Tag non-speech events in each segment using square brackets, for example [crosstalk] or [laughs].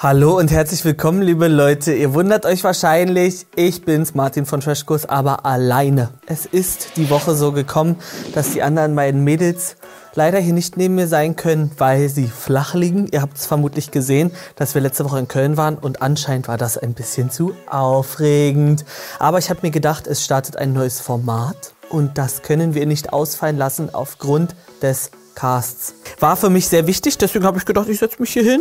Hallo und herzlich willkommen, liebe Leute. Ihr wundert euch wahrscheinlich, ich bin's, Martin von Trashkurs, aber alleine. Es ist die Woche so gekommen, dass die anderen beiden Mädels leider hier nicht neben mir sein können, weil sie flach liegen. Ihr habt es vermutlich gesehen, dass wir letzte Woche in Köln waren und anscheinend war das ein bisschen zu aufregend. Aber ich habe mir gedacht, es startet ein neues Format und das können wir nicht ausfallen lassen aufgrund des Casts. War für mich sehr wichtig, deswegen habe ich gedacht, ich setze mich hier hin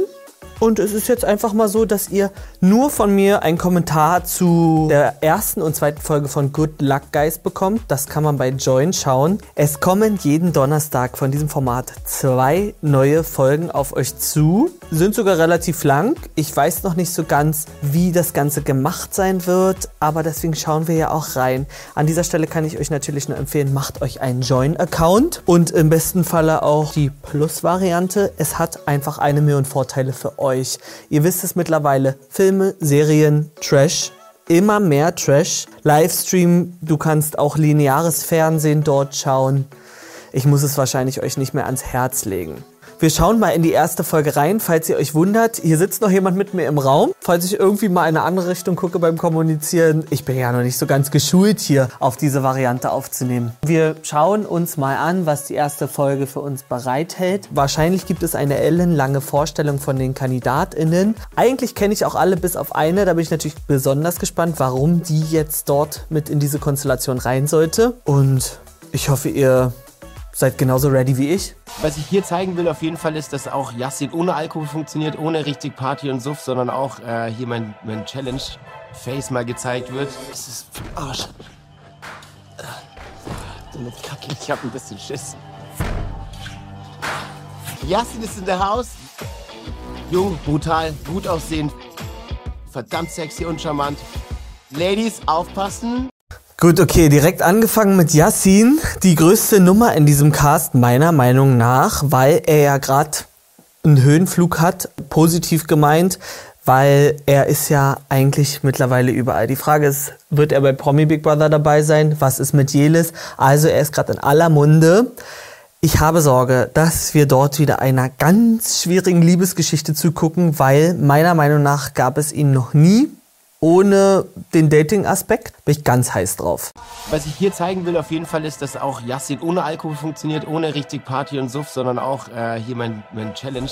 und es ist jetzt einfach mal so, dass ihr nur von mir einen Kommentar zu der ersten und zweiten Folge von Good Luck Guys bekommt. Das kann man bei Join schauen. Es kommen jeden Donnerstag von diesem Format zwei neue Folgen auf euch zu. Sind sogar relativ lang. Ich weiß noch nicht so ganz, wie das Ganze gemacht sein wird, aber deswegen schauen wir ja auch rein. An dieser Stelle kann ich euch natürlich nur empfehlen, macht euch einen Join-Account und im besten Falle auch die Plus-Variante. Es hat einfach eine Million Vorteile für euch euch. Ihr wisst es mittlerweile. Filme, Serien, Trash. Immer mehr Trash. Livestream, du kannst auch lineares Fernsehen dort schauen. Ich muss es wahrscheinlich euch nicht mehr ans Herz legen. Wir schauen mal in die erste Folge rein, falls ihr euch wundert. Hier sitzt noch jemand mit mir im Raum. Falls ich irgendwie mal in eine andere Richtung gucke beim Kommunizieren. Ich bin ja noch nicht so ganz geschult hier auf diese Variante aufzunehmen. Wir schauen uns mal an, was die erste Folge für uns bereithält. Wahrscheinlich gibt es eine ellenlange Vorstellung von den KandidatInnen. Eigentlich kenne ich auch alle bis auf eine. Da bin ich natürlich besonders gespannt, warum die jetzt dort mit in diese Konstellation rein sollte. Und ich hoffe, ihr seid genauso ready wie ich. Was ich hier zeigen will auf jeden Fall ist, dass auch Yassin ohne Alkohol funktioniert, ohne richtig Party und Suff, sondern auch äh, hier mein, mein Challenge-Face mal gezeigt wird. Das ist für Arsch. Dumme Kacke, ich hab ein bisschen Schiss. Yassin ist in der Haus. Jung, brutal, gut aussehend, verdammt sexy und charmant. Ladies, aufpassen. Gut, okay, direkt angefangen mit Yassin, die größte Nummer in diesem Cast meiner Meinung nach, weil er ja gerade einen Höhenflug hat, positiv gemeint, weil er ist ja eigentlich mittlerweile überall. Die Frage ist, wird er bei Promi Big Brother dabei sein? Was ist mit Jelis? Also er ist gerade in aller Munde. Ich habe Sorge, dass wir dort wieder einer ganz schwierigen Liebesgeschichte zugucken, weil meiner Meinung nach gab es ihn noch nie ohne den Dating-Aspekt bin ich ganz heiß drauf. Was ich hier zeigen will auf jeden Fall ist, dass auch Yassin ohne Alkohol funktioniert, ohne richtig Party und Suff, sondern auch äh, hier mein, mein Challenge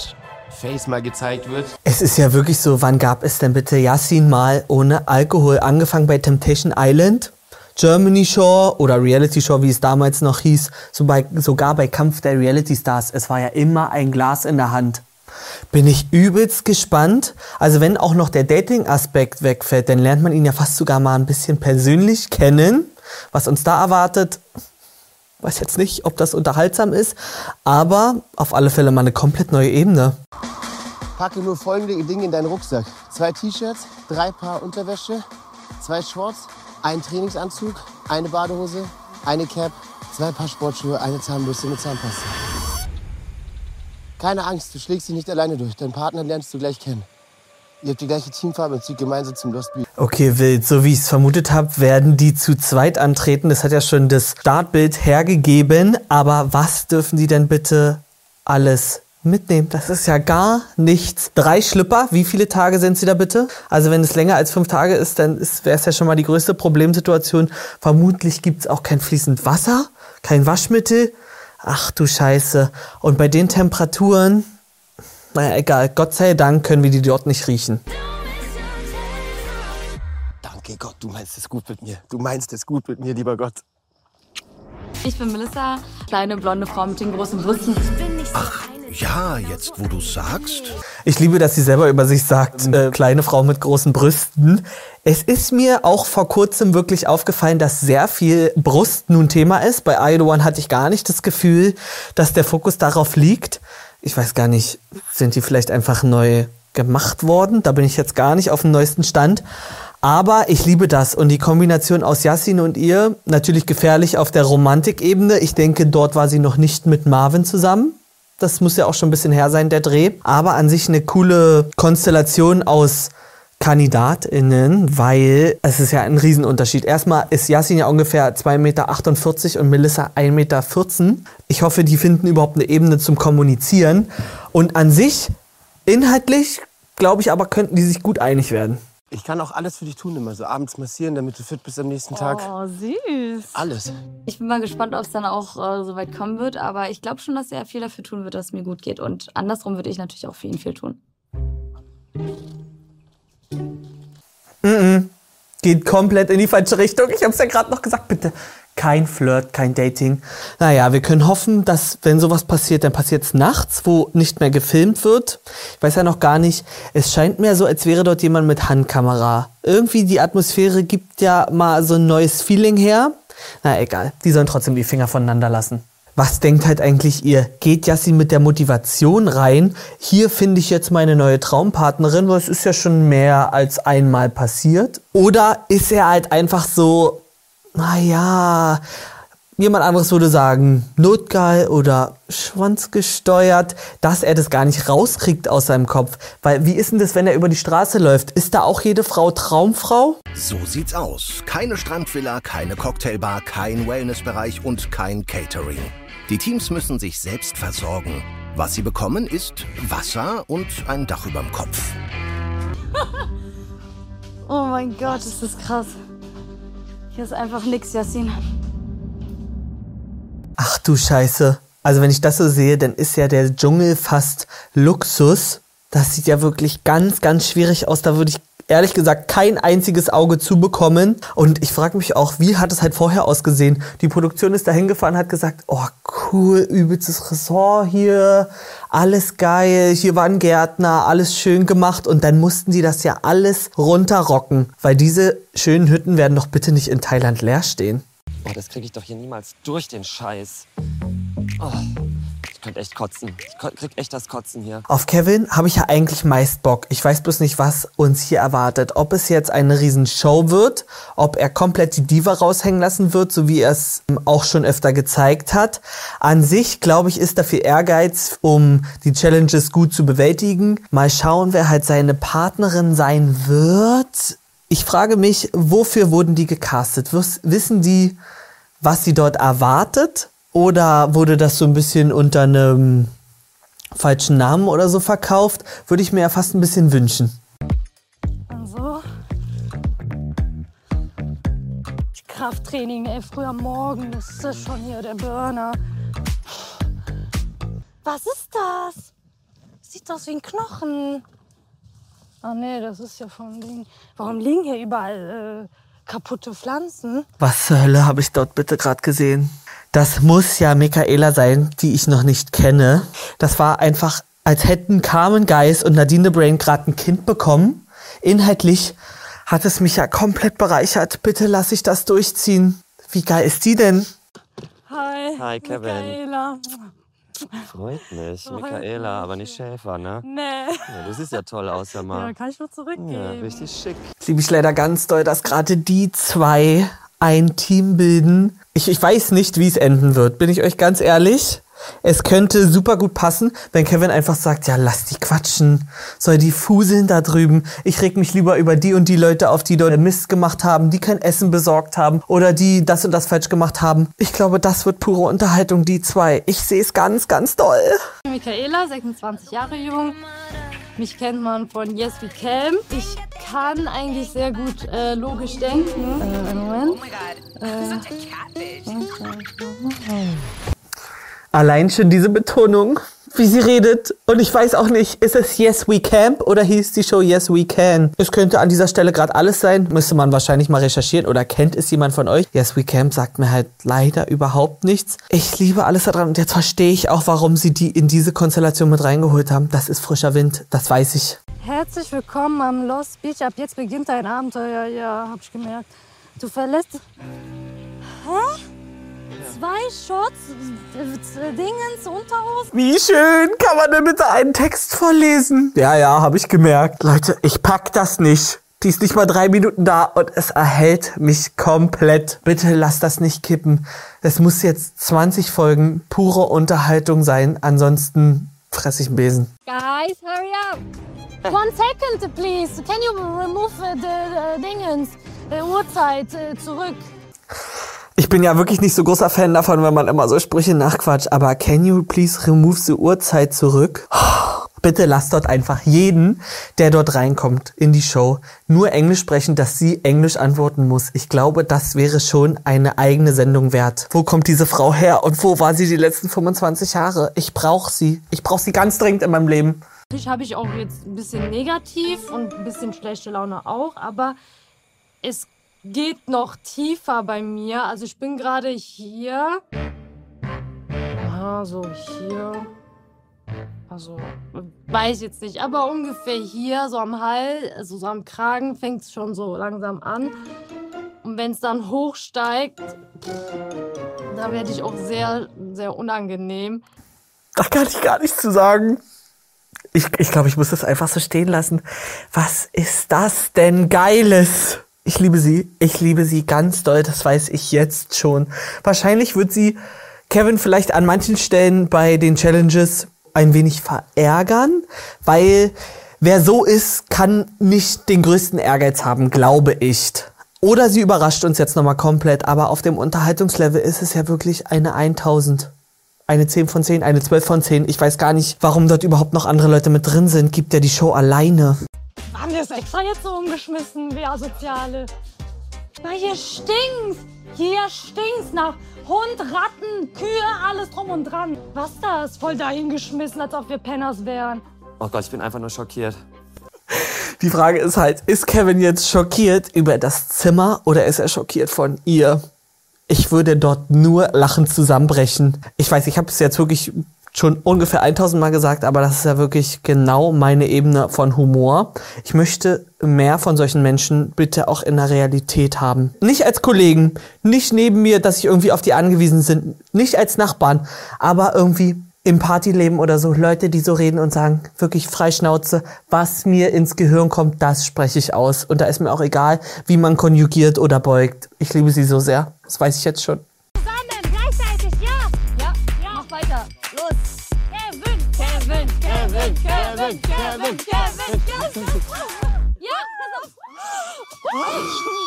Face mal gezeigt wird. Es ist ja wirklich so, wann gab es denn bitte Yassin mal ohne Alkohol? Angefangen bei Temptation Island, Germany Shore oder Reality Shore, wie es damals noch hieß, so bei, sogar bei Kampf der Reality Stars. Es war ja immer ein Glas in der Hand. Bin ich übelst gespannt. Also wenn auch noch der Dating-Aspekt wegfällt, dann lernt man ihn ja fast sogar mal ein bisschen persönlich kennen. Was uns da erwartet, weiß jetzt nicht, ob das unterhaltsam ist, aber auf alle Fälle mal eine komplett neue Ebene. Packe nur folgende Dinge in deinen Rucksack. Zwei T-Shirts, drei Paar Unterwäsche, zwei Shorts, ein Trainingsanzug, eine Badehose, eine Cap, zwei Paar Sportschuhe, eine Zahnbürste, eine Zahnpasta. Keine Angst, du schlägst dich nicht alleine durch. Deinen Partner lernst du gleich kennen. Ihr habt die gleiche Teamfarbe und zieht gemeinsam zum Lost Beach. Okay, wild. So wie ich es vermutet habe, werden die zu zweit antreten. Das hat ja schon das Startbild hergegeben. Aber was dürfen die denn bitte alles mitnehmen? Das ist ja gar nichts. Drei Schlüpper, wie viele Tage sind sie da bitte? Also wenn es länger als fünf Tage ist, dann wäre es ja schon mal die größte Problemsituation. Vermutlich gibt es auch kein fließend Wasser, kein Waschmittel. Ach du Scheiße. Und bei den Temperaturen, naja, egal. Gott sei Dank können wir die dort nicht riechen. Danke Gott, du meinst es gut mit mir. Du meinst es gut mit mir, lieber Gott. Ich bin Melissa, kleine blonde Frau mit den großen Brüsten. Ach, ja, jetzt wo du sagst. Ich liebe, dass sie selber über sich sagt, äh, kleine Frau mit großen Brüsten. Es ist mir auch vor kurzem wirklich aufgefallen, dass sehr viel Brust nun Thema ist. Bei I One hatte ich gar nicht das Gefühl, dass der Fokus darauf liegt. Ich weiß gar nicht, sind die vielleicht einfach neu gemacht worden? Da bin ich jetzt gar nicht auf dem neuesten Stand. Aber ich liebe das und die Kombination aus Yassin und ihr, natürlich gefährlich auf der Romantikebene. Ich denke, dort war sie noch nicht mit Marvin zusammen. Das muss ja auch schon ein bisschen her sein, der Dreh. Aber an sich eine coole Konstellation aus KandidatInnen, weil es ist ja ein Riesenunterschied. Erstmal ist Yassin ja ungefähr 2,48 Meter und Melissa 1,14 Meter. Ich hoffe, die finden überhaupt eine Ebene zum Kommunizieren. Und an sich, inhaltlich glaube ich aber, könnten die sich gut einig werden. Ich kann auch alles für dich tun, immer so abends massieren, damit du fit bist am nächsten Tag. Oh, süß. Alles. Ich bin mal gespannt, ob es dann auch äh, so weit kommen wird. Aber ich glaube schon, dass er viel dafür tun wird, dass es mir gut geht. Und andersrum würde ich natürlich auch für ihn viel tun. Geht komplett in die falsche Richtung. Ich habe es ja gerade noch gesagt, bitte. Kein Flirt, kein Dating. Naja, wir können hoffen, dass wenn sowas passiert, dann passiert es nachts, wo nicht mehr gefilmt wird. Ich weiß ja noch gar nicht. Es scheint mir so, als wäre dort jemand mit Handkamera. Irgendwie die Atmosphäre gibt ja mal so ein neues Feeling her. Na egal, die sollen trotzdem die Finger voneinander lassen. Was denkt halt eigentlich ihr? Geht Yassin mit der Motivation rein? Hier finde ich jetzt meine neue Traumpartnerin, weil es ist ja schon mehr als einmal passiert. Oder ist er halt einfach so, naja, jemand anderes würde sagen, notgeil oder schwanzgesteuert, dass er das gar nicht rauskriegt aus seinem Kopf. Weil wie ist denn das, wenn er über die Straße läuft? Ist da auch jede Frau Traumfrau? So sieht's aus. Keine Strandvilla, keine Cocktailbar, kein Wellnessbereich und kein Catering. Die Teams müssen sich selbst versorgen. Was sie bekommen, ist Wasser und ein Dach überm Kopf. [laughs] Oh mein Gott, ist das krass. Hier ist einfach nix, Yassin. Ach du Scheiße. Also wenn ich das so sehe, dann ist ja der Dschungel fast Luxus. Das sieht ja wirklich ganz, ganz schwierig aus. Da würde ich ehrlich gesagt kein einziges Auge zubekommen. Und ich frage mich auch, wie hat es halt vorher ausgesehen? Die Produktion ist da hingefahren, hat gesagt, oh cool, übelstes Ressort hier, alles geil, hier war ein Gärtner, alles schön gemacht. Und dann mussten die das ja alles runterrocken, weil diese schönen Hütten werden doch bitte nicht in Thailand leer stehen. Boah, das kriege ich doch hier niemals durch, den Scheiß. Oh, könnte echt kotzen. Ich krieg echt das Kotzen hier. Auf Kevin habe ich ja eigentlich meist Bock. Ich weiß bloß nicht, was uns hier erwartet. Ob es jetzt eine Riesenshow wird, ob er komplett die Diva raushängen lassen wird, so wie er es ähm, auch schon öfter gezeigt hat. An sich, glaube ich, ist da viel Ehrgeiz, um die Challenges gut zu bewältigen. Mal schauen, wer halt seine Partnerin sein wird. Ich frage mich, wofür wurden die gecastet? Wiss- Wissen die, was sie dort erwartet? Oder wurde das so ein bisschen unter einem falschen Namen oder so verkauft, würde ich mir ja fast ein bisschen wünschen. So. Krafttraining, ey, früh am Morgen, das ist schon hier der Burner. Was ist das? Sieht aus wie ein Knochen. Ah nee, das ist ja vom Ding. Warum liegen hier überall äh, kaputte Pflanzen? Was zur Hölle habe ich dort bitte gerade gesehen? Das muss ja Michaela sein, die ich noch nicht kenne. Das war einfach, als hätten Carmen Geis und Nadine Brain gerade ein Kind bekommen. Inhaltlich hat es mich ja komplett bereichert. Bitte lass ich das durchziehen. Wie geil ist die denn? Hi. Hi, Kevin. Michaela. Freut mich. Freut Michaela, aber nicht Schäfer, ne? Nee. Ja, du siehst ja toll aus, ja Ja, mal. kann ich nur zurückgeben. Ja, richtig schick. liebe ich leider ganz doll, dass gerade die zwei ein Team bilden. Ich, ich weiß nicht, wie es enden wird, bin ich euch ganz ehrlich. Es könnte super gut passen, wenn Kevin einfach sagt, ja, lass die quatschen, soll die fuseln da drüben. Ich reg mich lieber über die und die Leute auf, die dort Mist gemacht haben, die kein Essen besorgt haben oder die das und das falsch gemacht haben. Ich glaube, das wird pure Unterhaltung, die zwei. Ich sehe es ganz, ganz doll. Michaela, 26 Jahre jung. Mich kennt man von Yes We Can. Ich kann eigentlich sehr gut äh, logisch denken. Äh, Moment. Allein schon diese Betonung, wie sie redet. Und ich weiß auch nicht, ist es Yes We Camp oder hieß die Show Yes We Can? Es könnte an dieser Stelle gerade alles sein. Müsste man wahrscheinlich mal recherchieren. Oder kennt es jemand von euch? Yes We Camp sagt mir halt leider überhaupt nichts. Ich liebe alles daran. Und jetzt verstehe ich auch, warum sie die in diese Konstellation mit reingeholt haben. Das ist frischer Wind. Das weiß ich. Herzlich willkommen am Lost Beach. Ab jetzt beginnt dein Abenteuer. Ja, hab ich gemerkt. Du verlässt. Hä? Zwei Shots, äh, Dingens, Unterhose. Wie schön kann man denn bitte einen Text vorlesen? Ja, ja, habe ich gemerkt. Leute, ich pack das nicht. Die ist nicht mal drei Minuten da und es erhält mich komplett. Bitte lass das nicht kippen. Es muss jetzt 20 Folgen pure Unterhaltung sein. Ansonsten fress ich einen Besen. Guys, hurry up. One second, please. Can you remove uh, the, the Dingens, the Uhrzeit uh, zurück? Ich bin ja wirklich nicht so großer Fan davon, wenn man immer so Sprüche nachquatscht. Aber can you please remove the Uhrzeit zurück? [sighs] bitte lasst dort einfach jeden, der dort reinkommt in die Show, nur Englisch sprechen, dass sie Englisch antworten muss. Ich glaube, das wäre schon eine eigene Sendung wert. Wo kommt diese Frau her und wo war sie die letzten 25 Jahre? Ich brauche sie. Ich brauche sie ganz dringend in meinem Leben. Natürlich habe ich auch jetzt ein bisschen negativ und ein bisschen schlechte Laune auch, aber es geht noch tiefer bei mir. Also ich bin gerade hier. Ah, so hier. Also, weiß jetzt nicht, aber ungefähr hier, so am Hals, also so am Kragen, fängt es schon so langsam an. Und wenn es dann hochsteigt, da werde ich auch sehr, sehr unangenehm. Da kann ich gar nichts zu sagen. Ich, ich glaube, ich muss das einfach so stehen lassen. Was ist das denn Geiles? Ich liebe sie. Ich liebe sie ganz doll. Das weiß ich jetzt schon. Wahrscheinlich wird sie Kevin vielleicht an manchen Stellen bei den Challenges ein wenig verärgern, weil wer so ist, kann nicht den größten Ehrgeiz haben, glaube ich. Oder sie überrascht uns jetzt nochmal komplett, aber auf dem Unterhaltungslevel ist es ja wirklich eine 1000. Eine 10 von 10, eine 12 von 10. Ich weiß gar nicht, warum dort überhaupt noch andere Leute mit drin sind. Gibt ja die Show alleine. Haben wir es extra jetzt so umgeschmissen, wir Asoziale? Weil hier stinkt's. Hier stinkt's nach Hund, Ratten, Kühe, alles drum und dran. Was das? Voll dahingeschmissen, als ob wir Penners wären. Oh Gott, ich bin einfach nur schockiert. Die Frage ist halt, ist Kevin jetzt schockiert über das Zimmer oder ist er schockiert von ihr? Ich würde dort nur lachend zusammenbrechen. Ich weiß, ich habe es jetzt wirklich schon ungefähr 1000 Mal gesagt, aber das ist ja wirklich genau meine Ebene von Humor. Ich möchte mehr von solchen Menschen bitte auch in der Realität haben. Nicht als Kollegen, nicht neben mir, dass ich irgendwie auf die angewiesen sind, nicht als Nachbarn, aber irgendwie im Partyleben oder so Leute, die so reden und sagen, wirklich Freischnauze, was mir ins Gehirn kommt, das spreche ich aus. Und da ist mir auch egal, wie man konjugiert oder beugt. Ich liebe sie so sehr. Das weiß ich jetzt schon. Los. Kevin, Kevin, Kevin, Kevin, Kevin, Kevin, Kevin. Ja.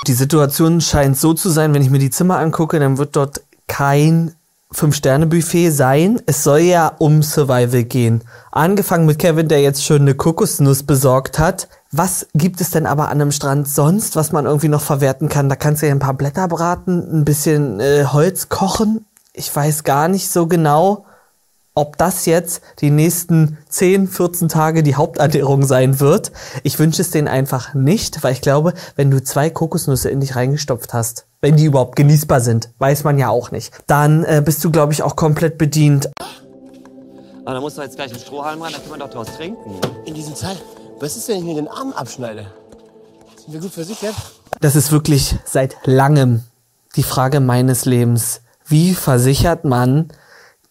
Die Situation scheint so zu sein, wenn ich mir die Zimmer angucke, dann wird dort kein Fünf-Sterne-Buffet sein. Es soll ja um Survival gehen. Angefangen mit Kevin, der jetzt schon eine Kokosnuss besorgt hat. Was gibt es denn aber an einem Strand sonst, was man irgendwie noch verwerten kann? Da kannst du ja ein paar Blätter braten, ein bisschen äh, Holz kochen. Ich weiß gar nicht so genau, ob das jetzt die nächsten 10, 14 Tage die Haupternährung sein wird. Ich wünsche es denen einfach nicht, weil ich glaube, wenn du zwei Kokosnüsse in dich reingestopft hast, wenn die überhaupt genießbar sind, weiß man ja auch nicht, dann äh, bist du, glaube ich, auch komplett bedient. Aber dann musst du jetzt gleich einen Strohhalm ran, dann kann man doch draus trinken. In diesem Zeit, was ist, wenn ich mir den Arm abschneide? Sind wir gut versichert? Das ist wirklich seit langem die Frage meines Lebens. Wie versichert man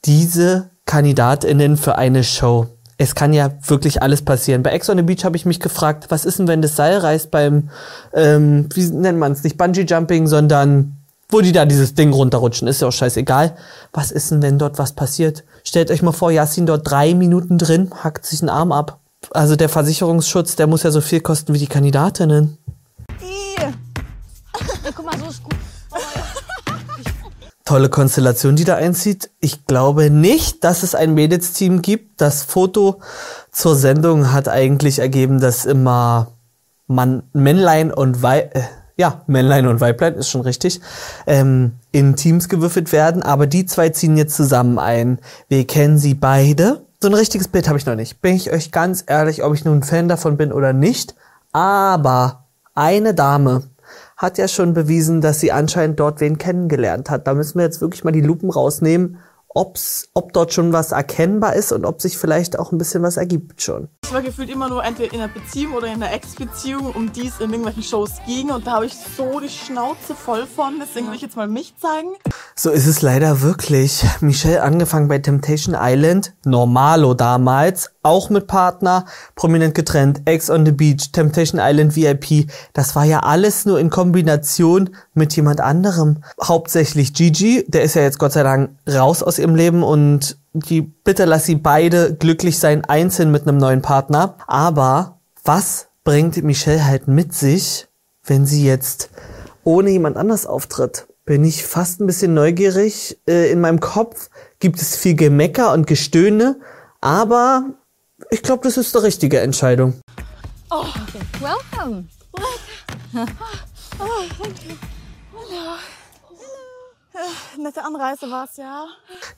diese KandidatInnen für eine Show? Es kann ja wirklich alles passieren. Bei Ex on the Beach habe ich mich gefragt, was ist denn, wenn das Seil reißt beim, ähm, wie nennt man es, nicht Bungee Jumping, sondern wo die da dieses Ding runterrutschen, ist ja auch scheißegal. Was ist denn, wenn dort was passiert? Stellt euch mal vor, Yassin dort drei Minuten drin, hackt sich einen Arm ab. Also der Versicherungsschutz, der muss ja so viel kosten wie die Kandidatinnen. Ja, [laughs] guck mal, so ist gut. Tolle Konstellation, die da einzieht. Ich glaube nicht, dass es ein Mädels-Team gibt. Das Foto zur Sendung hat eigentlich ergeben, dass immer Mann, Männlein und Weib, äh, ja, Männlein und Weiblein ist schon richtig, ähm, in Teams gewürfelt werden. Aber die zwei ziehen jetzt zusammen ein. Wir kennen sie beide. So ein richtiges Bild habe ich noch nicht. Bin ich euch ganz ehrlich, ob ich nun Fan davon bin oder nicht. Aber eine Dame hat ja schon bewiesen, dass sie anscheinend dort wen kennengelernt hat. Da müssen wir jetzt wirklich mal die Lupen rausnehmen, ob's, ob dort schon was erkennbar ist und ob sich vielleicht auch ein bisschen was ergibt schon. Ich war gefühlt immer nur entweder in einer Beziehung oder in einer Ex-Beziehung, um die es in irgendwelchen Shows ging. Und da habe ich so die Schnauze voll von. Deswegen will ich jetzt mal mich zeigen. So ist es leider wirklich. Michelle angefangen bei Temptation Island, Normalo damals, auch mit Partner, prominent getrennt, Ex on the Beach, Temptation Island VIP. Das war ja alles nur in Kombination mit jemand anderem. Hauptsächlich Gigi, der ist ja jetzt Gott sei Dank raus aus ihrem Leben und die bitte lass sie beide glücklich sein, einzeln mit einem neuen Partner. Aber was bringt Michelle halt mit sich, wenn sie jetzt ohne jemand anders auftritt? Bin ich fast ein bisschen neugierig. Äh, in meinem Kopf gibt es viel Gemecker und Gestöhne, aber ich glaube, das ist die richtige Entscheidung. Oh, okay. Welcome. Nette Anreise war es, ja.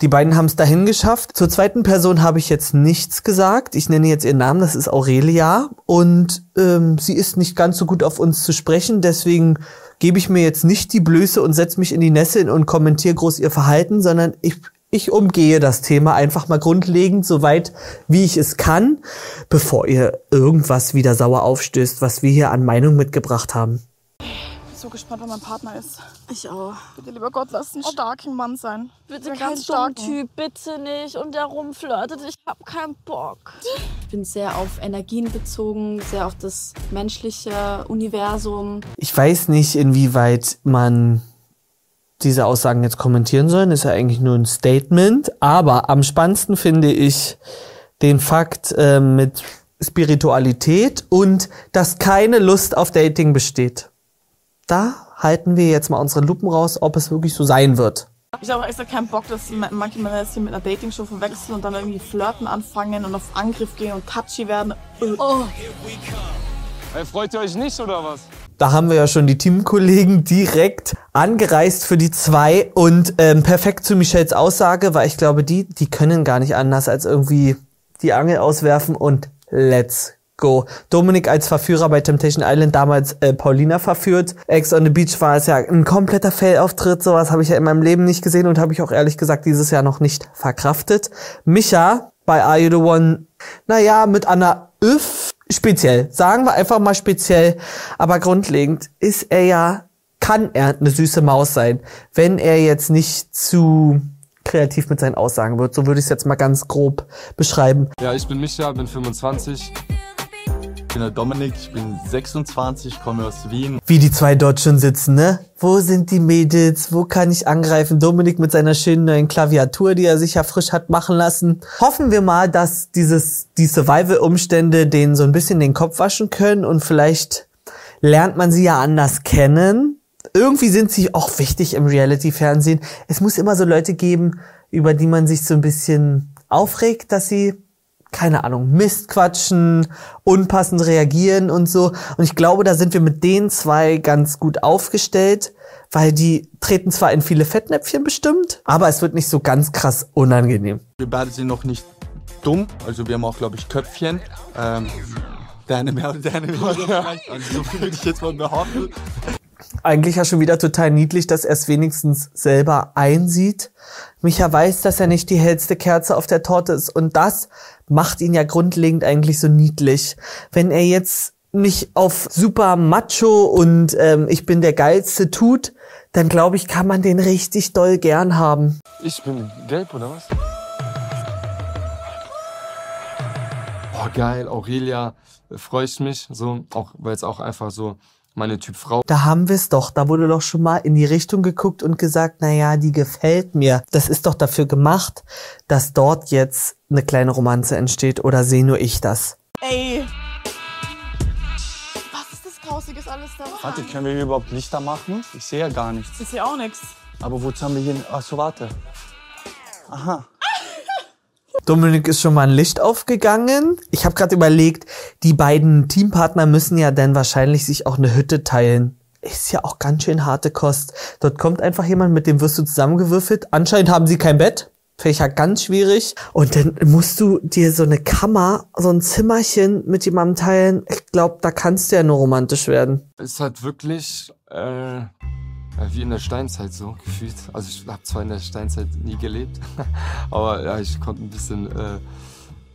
Die beiden haben es dahin geschafft. Zur zweiten Person habe ich jetzt nichts gesagt. Ich nenne jetzt ihren Namen, das ist Aurelia. Und ähm, sie ist nicht ganz so gut auf uns zu sprechen. Deswegen gebe ich mir jetzt nicht die Blöße und setze mich in die Nässe und kommentiere groß ihr Verhalten, sondern ich, ich umgehe das Thema einfach mal grundlegend, so weit wie ich es kann, bevor ihr irgendwas wieder sauer aufstößt, was wir hier an Meinung mitgebracht haben. Ich bin so gespannt, wer mein Partner ist. Ich auch. Bitte, lieber Gott, lass einen starken Mann sein. Bitte kein starken. Typ, bitte nicht. Und der rumflirtet, ich hab keinen Bock. Ich bin sehr auf Energien bezogen, sehr auf das menschliche Universum. Ich weiß nicht, inwieweit man diese Aussagen jetzt kommentieren soll. Ist ja eigentlich nur ein Statement. Aber am spannendsten finde ich den Fakt äh, mit Spiritualität und dass keine Lust auf Dating besteht. Da halten wir jetzt mal unsere Lupen raus, ob es wirklich so sein wird. Ich habe auch extra keinen Bock, dass ma- manche Männer das hier mit einer Dating-Show verwechseln und dann irgendwie flirten anfangen und auf Angriff gehen und touchy werden. Oh. Hey, freut ihr euch nicht oder was? Da haben wir ja schon die Teamkollegen direkt angereist für die zwei und ähm, perfekt zu Michelles Aussage, weil ich glaube, die, die können gar nicht anders als irgendwie die Angel auswerfen und let's go. Dominik als Verführer bei Temptation Island damals äh, Paulina verführt. Ex on the Beach war es ja ein kompletter Fail-Auftritt. Sowas habe ich ja in meinem Leben nicht gesehen und habe ich auch ehrlich gesagt dieses Jahr noch nicht verkraftet. Micha bei Are You The One, naja, mit Anna Öff speziell. Sagen wir einfach mal speziell. Aber grundlegend ist er ja, kann er eine süße Maus sein, wenn er jetzt nicht zu kreativ mit seinen Aussagen wird. So würde ich es jetzt mal ganz grob beschreiben. Ja, ich bin Micha, bin 25. Ich bin der Dominik, ich bin 26, komme aus Wien. Wie die zwei dort schon sitzen, ne? Wo sind die Mädels? Wo kann ich angreifen? Dominik mit seiner schönen neuen Klaviatur, die er sich ja frisch hat machen lassen. Hoffen wir mal, dass dieses, die Survival-Umstände denen so ein bisschen den Kopf waschen können und vielleicht lernt man sie ja anders kennen. Irgendwie sind sie auch wichtig im Reality-Fernsehen. Es muss immer so Leute geben, über die man sich so ein bisschen aufregt, dass sie keine Ahnung, Mist quatschen, unpassend reagieren und so. Und ich glaube, da sind wir mit den zwei ganz gut aufgestellt, weil die treten zwar in viele Fettnäpfchen bestimmt, aber es wird nicht so ganz krass unangenehm. Wir beide sind noch nicht dumm, also wir haben auch, glaube ich, Köpfchen. Ähm, deine mehr und deine mehr. Also [laughs] so viel würde ich jetzt mal behaupten. Eigentlich ja schon wieder total niedlich, dass er es wenigstens selber einsieht. Micha weiß, dass er nicht die hellste Kerze auf der Torte ist und das macht ihn ja grundlegend eigentlich so niedlich. Wenn er jetzt nicht auf super macho und ähm, ich bin der geilste tut, dann glaube ich, kann man den richtig doll gern haben. Ich bin gelb oder was? Boah, geil, Aurelia, äh, freue ich mich, so, auch, weil es auch einfach so meine Typ Frau. Da haben wir es doch. Da wurde doch schon mal in die Richtung geguckt und gesagt, na ja, die gefällt mir. Das ist doch dafür gemacht, dass dort jetzt eine kleine Romanze entsteht. Oder sehe nur ich das? Ey. Was ist das Grausiges alles da? Warte, können wir hier überhaupt Lichter machen? Ich sehe ja gar nichts. Ich sehe auch nichts. Aber wozu haben wir hier... Ach so, warte. Aha. Dominik ist schon mal ein Licht aufgegangen. Ich habe gerade überlegt, die beiden Teampartner müssen ja dann wahrscheinlich sich auch eine Hütte teilen. Ist ja auch ganz schön harte Kost. Dort kommt einfach jemand, mit dem wirst du zusammengewürfelt. Anscheinend haben sie kein Bett. Ich ja ganz schwierig. Und dann musst du dir so eine Kammer, so ein Zimmerchen mit jemandem teilen. Ich glaube, da kannst du ja nur romantisch werden. Ist halt wirklich äh, wie in der Steinzeit so gefühlt. Also ich habe zwar in der Steinzeit nie gelebt, [laughs] aber ja, ich konnte ein bisschen äh,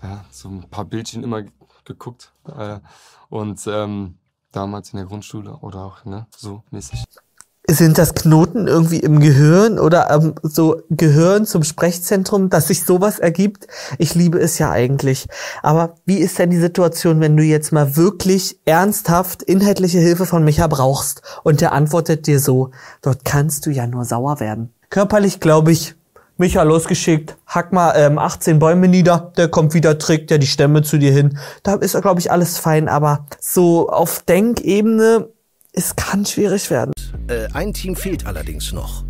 ja, so ein paar Bildchen immer geguckt. Äh, und ähm, damals in der Grundschule oder auch ne, so mäßig. Sind das Knoten irgendwie im Gehirn oder ähm, so Gehirn zum Sprechzentrum, dass sich sowas ergibt? Ich liebe es ja eigentlich. Aber wie ist denn die Situation, wenn du jetzt mal wirklich ernsthaft inhaltliche Hilfe von Micha brauchst und der antwortet dir so, dort kannst du ja nur sauer werden. Körperlich glaube ich, Micha losgeschickt, hack mal ähm, 18 Bäume nieder, der kommt wieder, trägt ja die Stämme zu dir hin. Da ist, glaube ich, alles fein, aber so auf Denkebene, es kann schwierig werden. Äh, ein Team fehlt allerdings noch.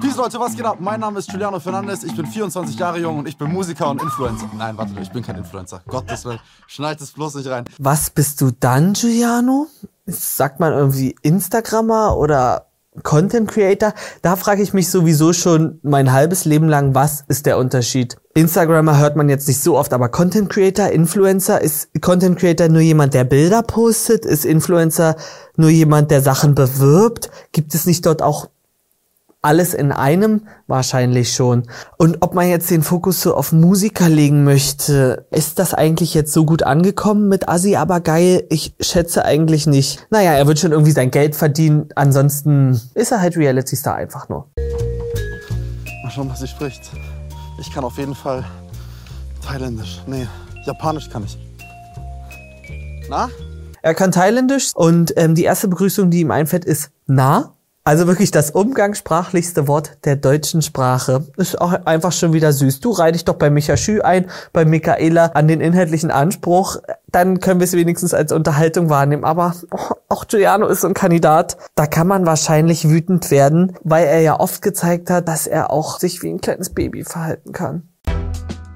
Peace Leute, was geht ab? Mein Name ist Giuliano Fernandes, ich bin 24 Jahre jung und ich bin Musiker und Influencer. Nein, warte, ich bin kein Influencer. Gottes Willen, schneid es bloß nicht rein. Was bist du dann, Giuliano? Sagt man irgendwie Instagrammer oder Content Creator? Da frage ich mich sowieso schon mein halbes Leben lang, was ist der Unterschied? Instagrammer hört man jetzt nicht so oft, aber Content Creator, Influencer, ist Content Creator nur jemand, der Bilder postet? Ist Influencer nur jemand, der Sachen bewirbt? Gibt es nicht dort auch alles in einem? Wahrscheinlich schon. Und ob man jetzt den Fokus so auf Musiker legen möchte, ist das eigentlich jetzt so gut angekommen mit Assi, aber geil? Ich schätze eigentlich nicht. Naja, er wird schon irgendwie sein Geld verdienen. Ansonsten ist er halt Reality Star einfach nur. Mal schauen, was sie spricht. Ich kann auf jeden Fall Thailändisch. Nee, Japanisch kann ich. Na? Er kann Thailändisch und ähm, die erste Begrüßung, die ihm einfällt, ist na. Also wirklich das umgangssprachlichste Wort der deutschen Sprache. Ist auch einfach schon wieder süß. Du reih dich doch bei Micha Schü ein, bei Michaela an den inhaltlichen Anspruch. Dann können wir es wenigstens als Unterhaltung wahrnehmen. Aber oh, auch Giuliano ist so ein Kandidat. Da kann man wahrscheinlich wütend werden, weil er ja oft gezeigt hat, dass er auch sich wie ein kleines Baby verhalten kann.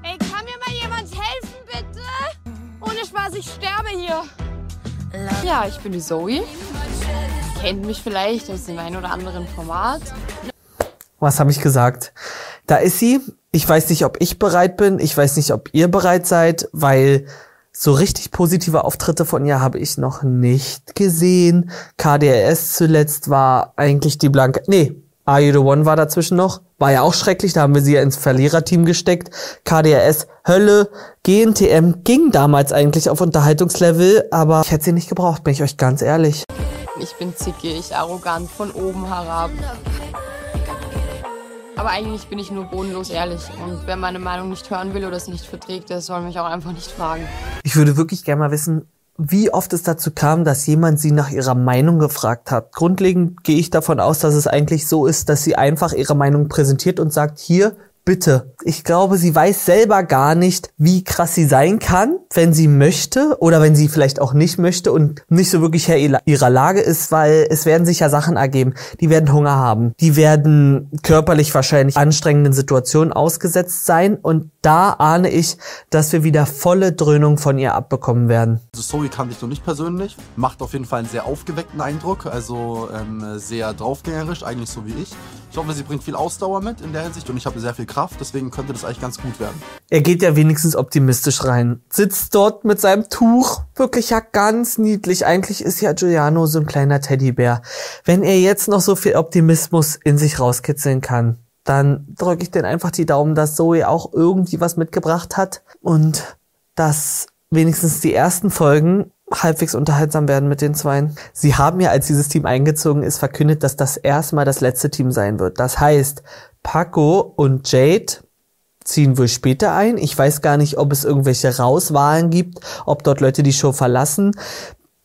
Ey, kann mir mal jemand helfen, bitte? Ohne Spaß, ich sterbe hier. Ja, ich bin die Zoe. Kennt mich vielleicht aus dem einen oder anderen Format. Was habe ich gesagt? Da ist sie. Ich weiß nicht, ob ich bereit bin. Ich weiß nicht, ob ihr bereit seid, weil so richtig positive Auftritte von ihr habe ich noch nicht gesehen. KDRS zuletzt war eigentlich die blanke. Nee, Are You the One war dazwischen noch. War ja auch schrecklich, da haben wir sie ja ins Verliererteam gesteckt. KDRS, Hölle, GNTM ging damals eigentlich auf Unterhaltungslevel, aber ich hätte sie nicht gebraucht, bin ich euch ganz ehrlich. Ich bin zickig, arrogant, von oben herab. Aber eigentlich bin ich nur bodenlos ehrlich. Und wer meine Meinung nicht hören will oder es nicht verträgt, der soll mich auch einfach nicht fragen. Ich würde wirklich gerne mal wissen, wie oft es dazu kam, dass jemand sie nach ihrer Meinung gefragt hat. Grundlegend gehe ich davon aus, dass es eigentlich so ist, dass sie einfach ihre Meinung präsentiert und sagt, hier, bitte. Ich glaube, sie weiß selber gar nicht, wie krass sie sein kann, wenn sie möchte oder wenn sie vielleicht auch nicht möchte und nicht so wirklich Herr ihrer Lage ist, weil es werden sich ja Sachen ergeben. Die werden Hunger haben. Die werden körperlich wahrscheinlich anstrengenden Situationen ausgesetzt sein und da ahne ich, dass wir wieder volle Dröhnung von ihr abbekommen werden. Also Zoe kannte ich noch nicht persönlich, macht auf jeden Fall einen sehr aufgeweckten Eindruck, also ähm, sehr draufgängerisch, eigentlich so wie ich. Ich hoffe, sie bringt viel Ausdauer mit in der Hinsicht und ich habe sehr viel Kraft, deswegen könnte das eigentlich ganz gut werden. Er geht ja wenigstens optimistisch rein. Sitzt dort mit seinem Tuch, wirklich ja ganz niedlich. Eigentlich ist ja Giuliano so ein kleiner Teddybär. Wenn er jetzt noch so viel Optimismus in sich rauskitzeln kann, dann drücke ich den einfach die Daumen, dass Zoe auch irgendwie was mitgebracht hat und dass wenigstens die ersten Folgen halbwegs unterhaltsam werden mit den Zweien. Sie haben ja, als dieses Team eingezogen ist, verkündet, dass das erstmal das letzte Team sein wird. Das heißt, Paco und Jade ziehen wohl später ein. Ich weiß gar nicht, ob es irgendwelche Rauswahlen gibt, ob dort Leute die Show verlassen.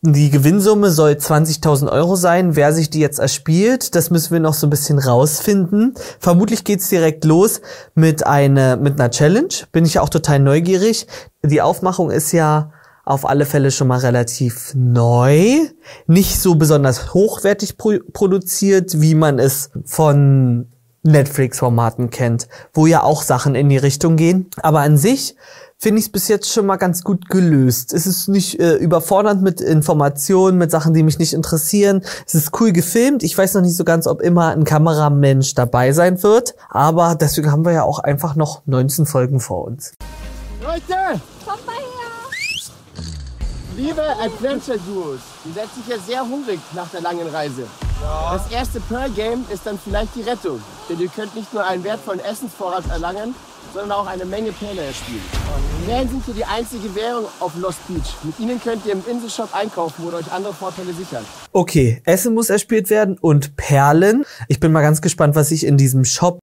Die Gewinnsumme soll 20.000 Euro sein. Wer sich die jetzt erspielt, das müssen wir noch so ein bisschen rausfinden. Vermutlich geht's direkt los mit, eine, mit einer Challenge. Bin ich auch total neugierig. Die Aufmachung ist ja auf alle Fälle schon mal relativ neu. Nicht so besonders hochwertig pro produziert, wie man es von Netflix-Formaten kennt, wo ja auch Sachen in die Richtung gehen. Aber an sich finde ich es bis jetzt schon mal ganz gut gelöst. Es ist nicht äh, überfordernd mit Informationen, mit Sachen, die mich nicht interessieren. Es ist cool gefilmt. Ich weiß noch nicht so ganz, ob immer ein Kameramensch dabei sein wird. Aber deswegen haben wir ja auch einfach noch 19 Folgen vor uns. Leute, Komm mal her. liebe Adventure Duos, ihr seid sicher sehr hungrig nach der langen Reise. Das erste Pearl Game ist dann vielleicht die Rettung, denn ihr könnt nicht nur einen wertvollen Essensvorrat erlangen, sondern auch eine Menge Perle erspielen. Perlen sind hier die einzige Währung auf Lost Beach. Mit ihnen könnt ihr im Inselshop einkaufen oder euch andere Vorteile sichern. Okay, Essen muss erspielt werden und Perlen. Ich bin mal ganz gespannt, was sich in diesem Shop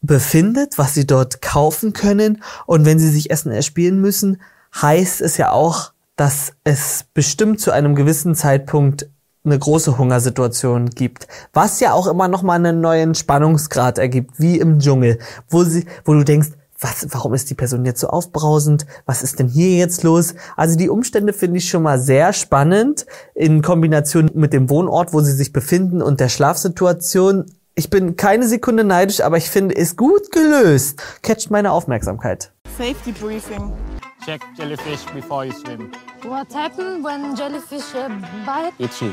befindet, was sie dort kaufen können. Und wenn sie sich Essen erspielen müssen, heißt es ja auch, dass es bestimmt zu einem gewissen Zeitpunkt eine große Hungersituation gibt, was ja auch immer noch mal einen neuen Spannungsgrad ergibt, wie im Dschungel, wo sie, wo du denkst, was, warum ist die Person jetzt so aufbrausend? Was ist denn hier jetzt los? Also die Umstände finde ich schon mal sehr spannend in Kombination mit dem Wohnort, wo sie sich befinden und der Schlafsituation. Ich bin keine Sekunde neidisch, aber ich finde es gut gelöst. Catcht meine Aufmerksamkeit. Safety Briefing. Check jellyfish before you swim. What happened when jellyfish uh, bite? Itchy.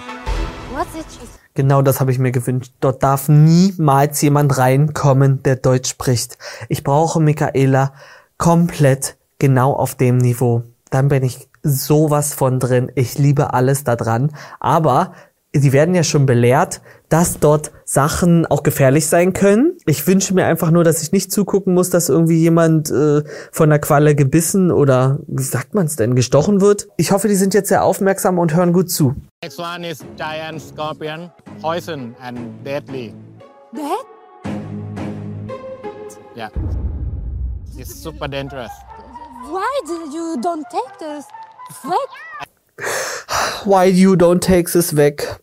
Genau das habe ich mir gewünscht. Dort darf niemals jemand reinkommen, der Deutsch spricht. Ich brauche Michaela komplett genau auf dem Niveau. Dann bin ich sowas von drin. Ich liebe alles daran. Aber sie werden ja schon belehrt, dass dort Sachen auch gefährlich sein können. Ich wünsche mir einfach nur, dass ich nicht zugucken muss, dass irgendwie jemand äh, von der Qualle gebissen oder, wie sagt man es denn, gestochen wird. Ich hoffe, die sind jetzt sehr aufmerksam und hören gut zu. Next one is giant scorpion, poison and deadly. That? Yeah. It's super dangerous. Why did you don't take this? Weg? Why you don't take this weg?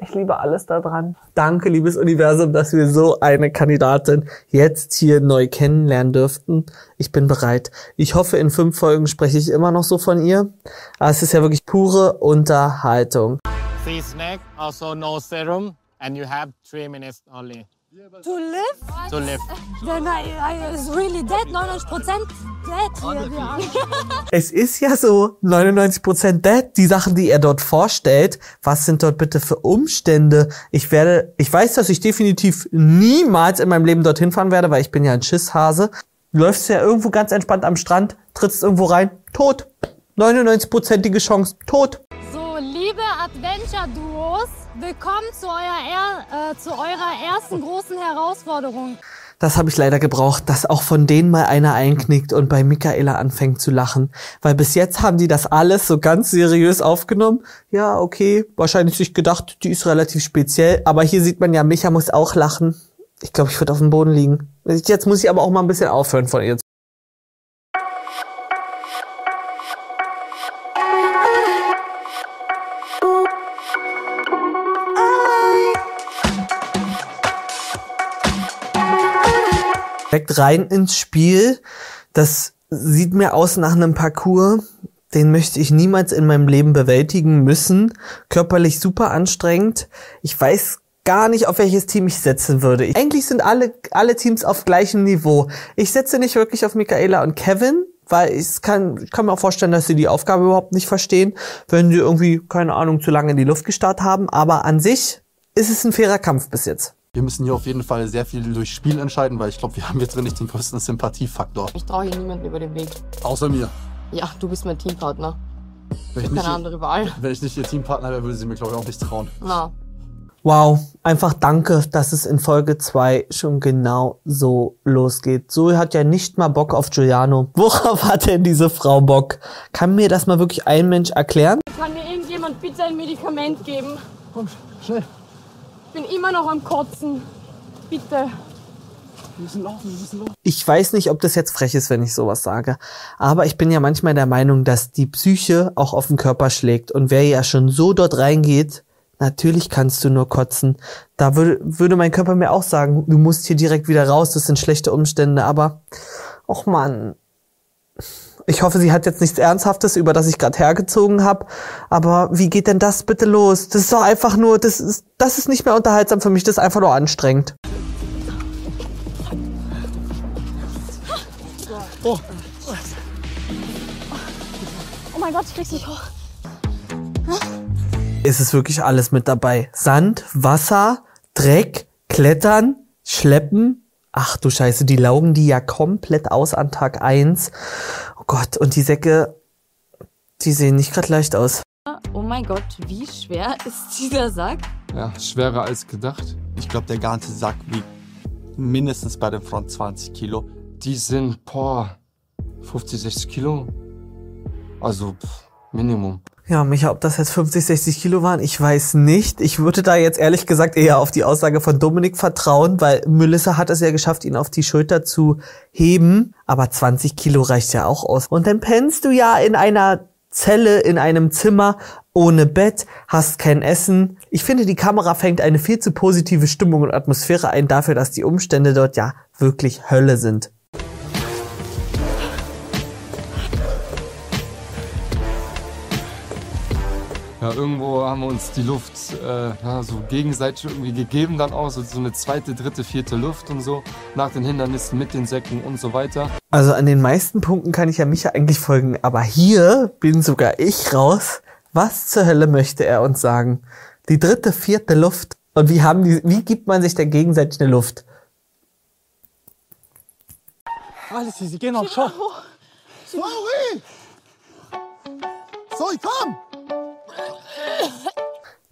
Ich liebe alles daran. Danke, liebes Universum, dass wir so eine Kandidatin jetzt hier neu kennenlernen dürften. Ich bin bereit. Ich hoffe, in fünf Folgen spreche ich immer noch so von ihr. Aber es ist ja wirklich pure Unterhaltung. Sea snake, also no serum, and you have three minutes only To live? to live. Then I, I is really dead, 99% dead Es ist ja so 99% dead. Die Sachen, die er dort vorstellt, was sind dort bitte für Umstände? Ich werde, ich weiß, dass ich definitiv niemals in meinem Leben dorthin fahren werde, weil ich bin ja ein Schisshase. Du läufst ja irgendwo ganz entspannt am Strand, trittst irgendwo rein, tot. 99%ige Chance, tot. So, liebe Adventure-Duos, willkommen zu, euer er, äh, zu eurer ersten großen Herausforderung. Das habe ich leider gebraucht, dass auch von denen mal einer einknickt und bei Michaela anfängt zu lachen. Weil bis jetzt haben die das alles so ganz seriös aufgenommen. Ja, okay, wahrscheinlich sich gedacht, die ist relativ speziell. Aber hier sieht man ja, Micha muss auch lachen. Ich glaube, ich würde auf dem Boden liegen. Jetzt muss ich aber auch mal ein bisschen aufhören von ihr. Direkt rein ins Spiel. Das sieht mir aus nach einem Parcours, den möchte ich niemals in meinem Leben bewältigen müssen. Körperlich super anstrengend. Ich weiß gar nicht, auf welches Team ich setzen würde. Ich, eigentlich sind alle, alle Teams auf gleichem Niveau. Ich setze nicht wirklich auf Michaela und Kevin, weil ich kann, ich kann mir auch vorstellen, dass sie die Aufgabe überhaupt nicht verstehen, wenn sie irgendwie, keine Ahnung, zu lange in die Luft gestarrt haben. Aber an sich ist es ein fairer Kampf bis jetzt. Wir müssen hier auf jeden Fall sehr viel durch Spiel entscheiden, weil ich glaube, wir haben jetzt drin nicht den größten Sympathiefaktor. Ich traue hier niemanden über den Weg. Außer mir. Ja, du bist mein Teampartner. Wenn ich, Keine nicht, andere Wahl. wenn ich nicht ihr Teampartner wäre, würde sie mir, glaube ich, auch nicht trauen. Na, Wow, einfach danke, dass es in Folge 2 schon genau so losgeht. Zoe hat ja nicht mal Bock auf Giuliano. Worauf hat denn diese Frau Bock? Kann mir das mal wirklich ein Mensch erklären? Kann mir irgendjemand bitte ein Medikament geben? Komm, schnell. Ich bin immer noch am Kotzen. Bitte. Wir müssen laufen, wir müssen laufen. Ich weiß nicht, ob das jetzt frech ist, wenn ich sowas sage. Aber ich bin ja manchmal der Meinung, dass die Psyche auch auf den Körper schlägt. Und wer ja schon so dort reingeht, natürlich kannst du nur kotzen. Da würde, würde mein Körper mir auch sagen, du musst hier direkt wieder raus, das sind schlechte Umstände. Aber, och man, ich hoffe, sie hat jetzt nichts Ernsthaftes, über das ich gerade hergezogen habe. Aber wie geht denn das bitte los? Das ist doch einfach nur, das ist, das ist nicht mehr unterhaltsam für mich, das ist einfach nur anstrengend. Oh. Oh mein Gott, ich krieg's nicht hoch. ist es wirklich alles mit dabei. Sand, Wasser, Dreck, Klettern, Schleppen. Ach du Scheiße, die laugen die ja komplett aus an Tag eins. Oh Gott, und die Säcke, die sehen nicht gerade leicht aus. Oh mein Gott, wie schwer ist dieser Sack? Ja, schwerer als gedacht. Ich glaube, der ganze Sack wiegt mindestens bei den Front 20 Kilo. Die sind, boah, 50, 60 Kilo. Also, pff, Minimum. Ja, Micha, ob das jetzt 50, 60 Kilo waren, ich weiß nicht. Ich würde da jetzt ehrlich gesagt eher auf die Aussage von Dominik vertrauen, weil Melissa hat es ja geschafft, ihn auf die Schulter zu heben. Aber 20 Kilo reicht ja auch aus. Und dann pennst du ja in einer Zelle, in einem Zimmer, ohne Bett, hast kein Essen. Ich finde, die Kamera fängt eine viel zu positive Stimmung und Atmosphäre ein dafür, dass die Umstände dort ja wirklich Hölle sind. Ja, irgendwo haben wir uns die Luft äh, ja, so gegenseitig irgendwie gegeben dann auch, so, so eine zweite, dritte, vierte Luft und so, nach den Hindernissen mit den Säcken und so weiter. Also an den meisten Punkten kann ich ja Micha eigentlich folgen, aber hier bin sogar ich raus. Was zur Hölle möchte er uns sagen? Die dritte, vierte Luft. Und wie haben die, wie gibt man sich denn gegenseitig eine Luft? Alles easy, geh noch, schau. Sorry! Sorry, komm!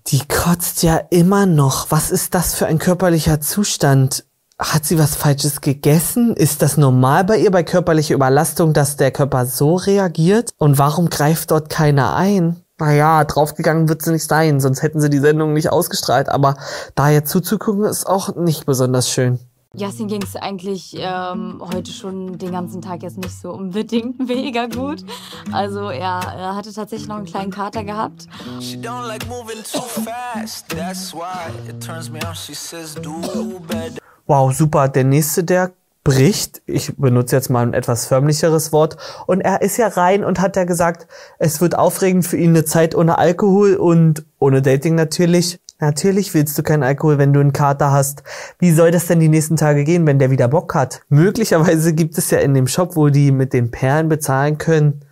Die kotzt ja immer noch. Was ist das für ein körperlicher Zustand? Hat sie was Falsches gegessen? Ist das normal bei ihr bei körperlicher Überlastung, dass der Körper so reagiert? Und warum greift dort keiner ein? Naja, draufgegangen wird sie nicht sein, sonst hätten sie die Sendung nicht ausgestrahlt. Aber da jetzt zuzugucken, ist auch nicht besonders schön. Justin ging es eigentlich ähm, heute schon den ganzen Tag jetzt nicht so unbedingt [laughs] mega gut. Also er, er hatte tatsächlich noch einen kleinen Kater gehabt. She don't like moving too fast. That's why it turns me on. She says, do better. Wow, super. Der nächste, der bricht. Ich benutze jetzt mal ein etwas förmlicheres Wort. Und er ist ja rein und hat ja gesagt, es wird aufregend für ihn eine Zeit ohne Alkohol und ohne Dating natürlich. Natürlich willst du keinen Alkohol, wenn du einen Kater hast. Wie soll das denn die nächsten Tage gehen, wenn der wieder Bock hat? Möglicherweise gibt es ja in dem Shop, wo die mit den Perlen bezahlen können,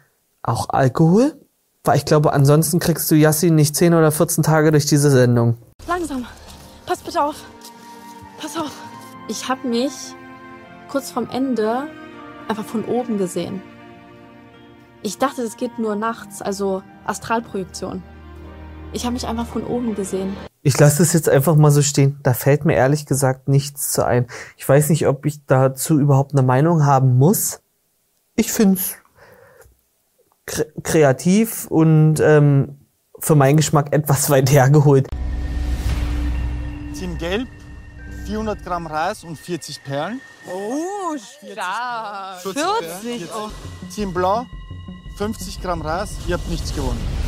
auch Alkohol. Weil ich glaube, ansonsten kriegst du Yassi nicht 10 oder 14 Tage durch diese Sendung. Langsam. Pass bitte auf. Pass auf. Ich habe mich kurz vorm Ende einfach von oben gesehen. Ich dachte, es geht nur nachts, also Astralprojektion. Ich habe mich einfach von oben gesehen. Ich lasse es jetzt einfach mal so stehen. Da fällt mir ehrlich gesagt nichts zu ein. Ich weiß nicht, ob ich dazu überhaupt eine Meinung haben muss. Ich finde es kre kreativ und ähm, für meinen Geschmack etwas [laughs] weit hergeholt. Team Gelb, 400 Gramm Reis und 40 Perlen. Oh, stark. 40 Perlen. Oh. Team Blau, 50 Gramm Reis. Ihr habt nichts gewonnen.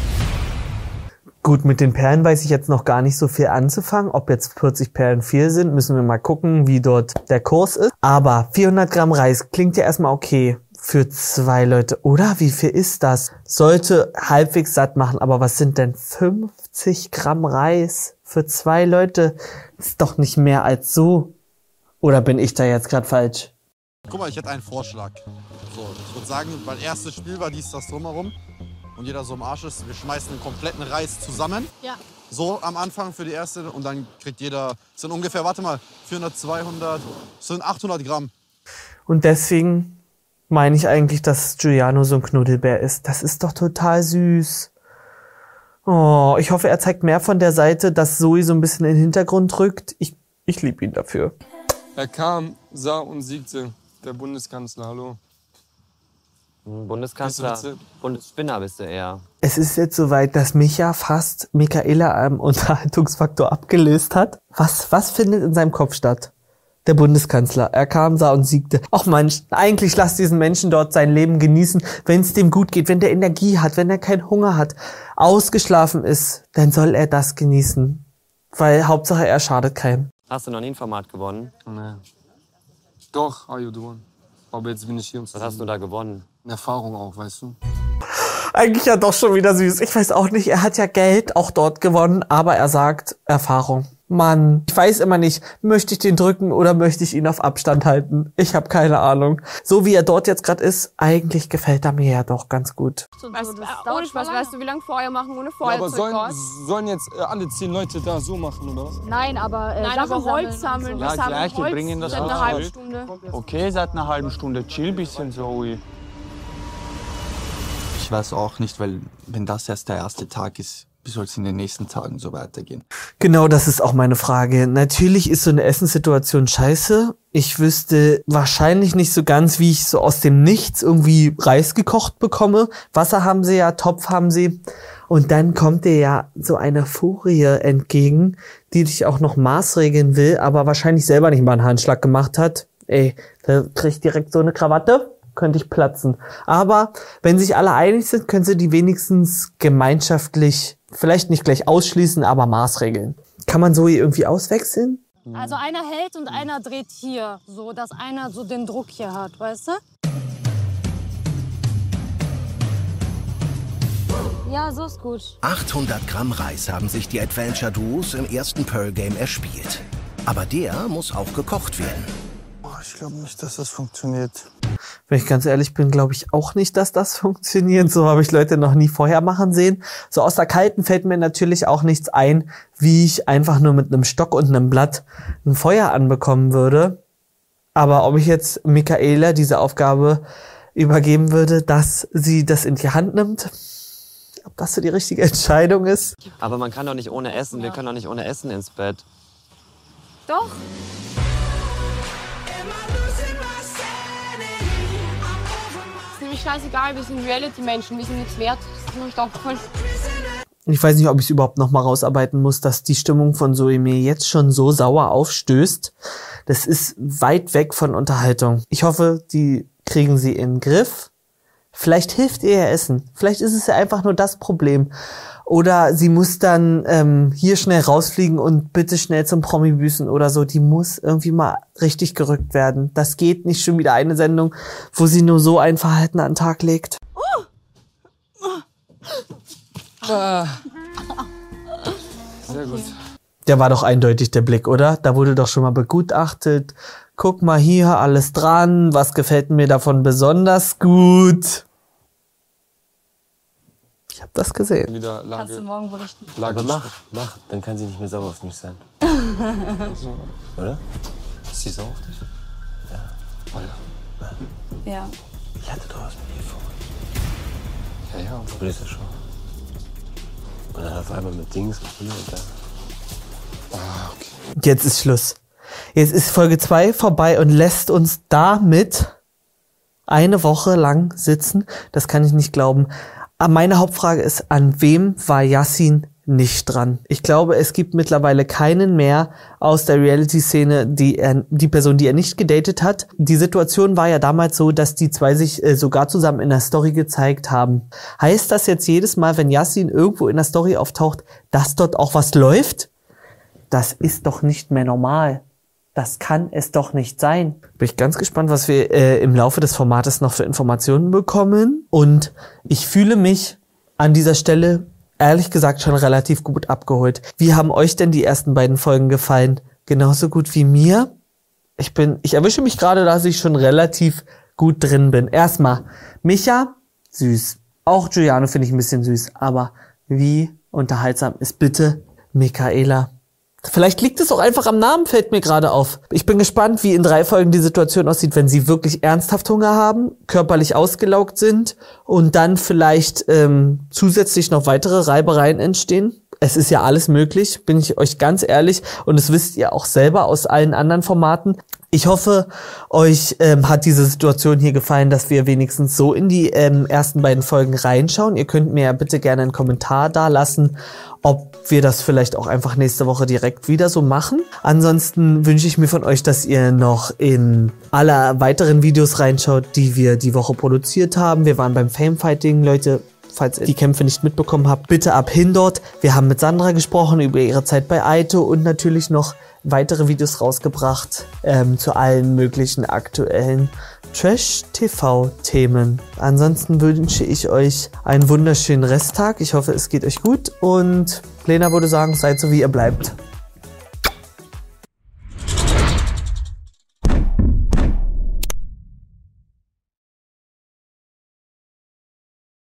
Gut, mit den Perlen weiß ich jetzt noch gar nicht so viel anzufangen. Ob jetzt 40 Perlen viel sind, müssen wir mal gucken, wie dort der Kurs ist. Aber 400 Gramm Reis klingt ja erstmal okay für zwei Leute. Oder wie viel ist das? Sollte halbwegs satt machen. Aber was sind denn 50 Gramm Reis für zwei Leute? Ist doch nicht mehr als so. Oder bin ich da jetzt gerade falsch? Guck mal, ich hätte einen Vorschlag. So, ich würde sagen, weil erstes Spiel war dies, das drumherum und jeder so im Arsch ist, wir schmeißen den kompletten Reis zusammen. Ja. So am Anfang für die erste und dann kriegt jeder, das sind ungefähr, warte mal, 400, 200, das sind 800 Gramm. Und deswegen meine ich eigentlich, dass Giuliano so ein Knuddelbär ist. Das ist doch total süß. Oh, ich hoffe, er zeigt mehr von der Seite, dass Zoe so ein bisschen in den Hintergrund rückt. Ich, ich liebe ihn dafür. Er kam, sah und siegte. Der Bundeskanzler, hallo. Bundeskanzler, Bist du Witze? Bundesspinner bist du eher. Es ist jetzt soweit, dass Micha fast Michaela am Unterhaltungsfaktor abgelöst hat. Was, was findet in seinem Kopf statt? Der Bundeskanzler. Er kam, sah und siegte. Ach Mensch, eigentlich lass diesen Menschen dort sein Leben genießen, wenn es dem gut geht, wenn der Energie hat, wenn er keinen Hunger hat, ausgeschlafen ist, dann soll er das genießen. Weil Hauptsache er schadet keinem. Hast du noch nie ein Format gewonnen? Nee. Doch, Are You One. Aber jetzt bin ich hier. Um Was hast du da gewonnen? Eine Erfahrung auch, weißt du? Eigentlich ja doch schon wieder süß. Ich weiß auch nicht, er hat ja Geld auch dort gewonnen, aber er sagt Erfahrung. Mann, ich weiß immer nicht, möchte ich den drücken oder möchte ich ihn auf Abstand halten? Ich habe keine Ahnung. So wie er dort jetzt gerade ist, eigentlich gefällt er mir ja doch ganz gut. Was, äh, ohne Spaß, weißt du, wie lange Feuer machen ohne Ja, Feuerzeug aber sollen, sollen jetzt äh, alle zehn Leute da so machen, oder was? Nein, aber, äh, Nein, aber Holz sammeln. Ja, wir sammeln gleich, wir Holz bringen das seit einer Holz halben. Stunde. Okay, seit einer halben Stunde chill bisschen Zoe. Ich weiß auch nicht, weil wenn das erst der erste Tag ist, wie soll es in den nächsten Tagen so weitergehen? Genau, das ist auch meine Frage. Natürlich ist so eine Essenssituation scheiße. Ich wüsste wahrscheinlich nicht so ganz, wie ich so aus dem Nichts irgendwie Reis gekocht bekomme. Wasser haben sie ja, Topf haben sie. Und dann kommt dir ja so eine Furie entgegen, die dich auch noch maßregeln will, aber wahrscheinlich selber nicht mal einen Handschlag gemacht hat. Ey, da krieg ich direkt so eine Krawatte, könnte ich platzen. Aber wenn sich alle einig sind, können sie die wenigstens gemeinschaftlich, vielleicht nicht gleich ausschließen, aber maßregeln. Kann man so irgendwie auswechseln? Also einer hält und einer dreht hier, so dass einer so den Druck hier hat, weißt du? Ja, so ist gut. 800 Gramm Reis haben sich die Adventure Duos im ersten Pearl Game erspielt. Aber der muss auch gekocht werden. Ich glaube nicht, dass das funktioniert. Wenn ich ganz ehrlich bin, glaube ich auch nicht, dass das [laughs] funktioniert. So habe ich Leute noch nie vorher machen sehen. So aus der Kalten fällt mir natürlich auch nichts ein, wie ich einfach nur mit einem Stock und einem Blatt ein Feuer anbekommen würde. Aber ob ich jetzt Michaela diese Aufgabe übergeben würde, dass sie das in die Hand nimmt, ob das so die richtige Entscheidung ist. Aber man kann doch nicht ohne Essen. Wir können doch nicht ohne Essen ins Bett. Doch. Ist nämlich scheißegal, wir sind Reality-Menschen, wir sind nichts wert. Das ist nicht aufgefallen. Ich weiß nicht, ob ich es überhaupt noch mal rausarbeiten muss, dass die Stimmung von Zoe mir jetzt schon so sauer aufstößt. Das ist weit weg von Unterhaltung. Ich hoffe, die kriegen sie in den Griff. Vielleicht hilft ihr ja Essen. Vielleicht ist es ja einfach nur das Problem. Oder sie muss dann ähm, hier schnell rausfliegen und bitte schnell zum Promi büßen oder so. Die muss irgendwie mal richtig gerückt werden. Das geht nicht schon wieder eine Sendung, wo sie nur so ein Verhalten an den Tag legt. Sehr gut. Der war doch eindeutig der Blick, oder? Da wurde doch schon mal begutachtet. Guck mal hier, alles dran. Was gefällt mir davon besonders gut? Ich habe das gesehen. Wieder Kannst du morgen berichten. Aber mach, mach, dann kann sie nicht mehr sauer auf mich sein. [laughs] Oder? Ist sie sauer auf dich? Ja. Ja. Ich hatte doch was mit ihr vor. Ja, ja. Aber das ja schon. Und dann auf einmal mit Dings und dann. Ah, okay. Jetzt ist Schluss. Jetzt ist Folge 2 vorbei und lässt uns damit eine Woche lang sitzen. Das kann ich nicht glauben. Aber meine Hauptfrage ist, an wem war Yassin nicht dran? Ich glaube, es gibt mittlerweile keinen mehr aus der Reality-Szene, die er, die Person, die er nicht gedatet hat. Die Situation war ja damals so, dass die zwei sich äh, sogar zusammen in der Story gezeigt haben. Heißt das jetzt jedes Mal, wenn Yassin irgendwo in der Story auftaucht, dass dort auch was läuft? Das ist doch nicht mehr normal. Das kann es doch nicht sein. Bin ich ganz gespannt, was wir äh, im Laufe des Formates noch für Informationen bekommen. Und ich fühle mich an dieser Stelle ehrlich gesagt schon relativ gut abgeholt. Wie haben euch denn die ersten beiden Folgen gefallen? Genauso gut wie mir? Ich bin, ich erwische mich gerade, dass ich schon relativ gut drin bin. Erstmal, Micha, süß. Auch Giuliano finde ich ein bisschen süß. Aber wie unterhaltsam ist bitte Michaela? Vielleicht liegt es auch einfach am Namen, fällt mir gerade auf. Ich bin gespannt, wie in drei Folgen die Situation aussieht, wenn sie wirklich ernsthaft Hunger haben, körperlich ausgelaugt sind und dann vielleicht ähm, zusätzlich noch weitere Reibereien entstehen. Es ist ja alles möglich, bin ich euch ganz ehrlich. Und das wisst ihr auch selber aus allen anderen Formaten. Ich hoffe, euch ähm, hat diese Situation hier gefallen, dass wir wenigstens so in die ähm, ersten beiden Folgen reinschauen. Ihr könnt mir ja bitte gerne einen Kommentar da lassen, ob wir das vielleicht auch einfach nächste Woche direkt wieder so machen. Ansonsten wünsche ich mir von euch, dass ihr noch in aller weiteren Videos reinschaut, die wir die Woche produziert haben. Wir waren beim Famefighting, Leute. Falls ihr die Kämpfe nicht mitbekommen habt, bitte ab hin dort. Wir haben mit Sandra gesprochen über ihre Zeit bei Aito und natürlich noch weitere Videos rausgebracht ähm, zu allen möglichen aktuellen Trash-TV-Themen. Ansonsten wünsche ich euch einen wunderschönen Resttag. Ich hoffe, es geht euch gut und Lena würde sagen, seid so wie ihr bleibt.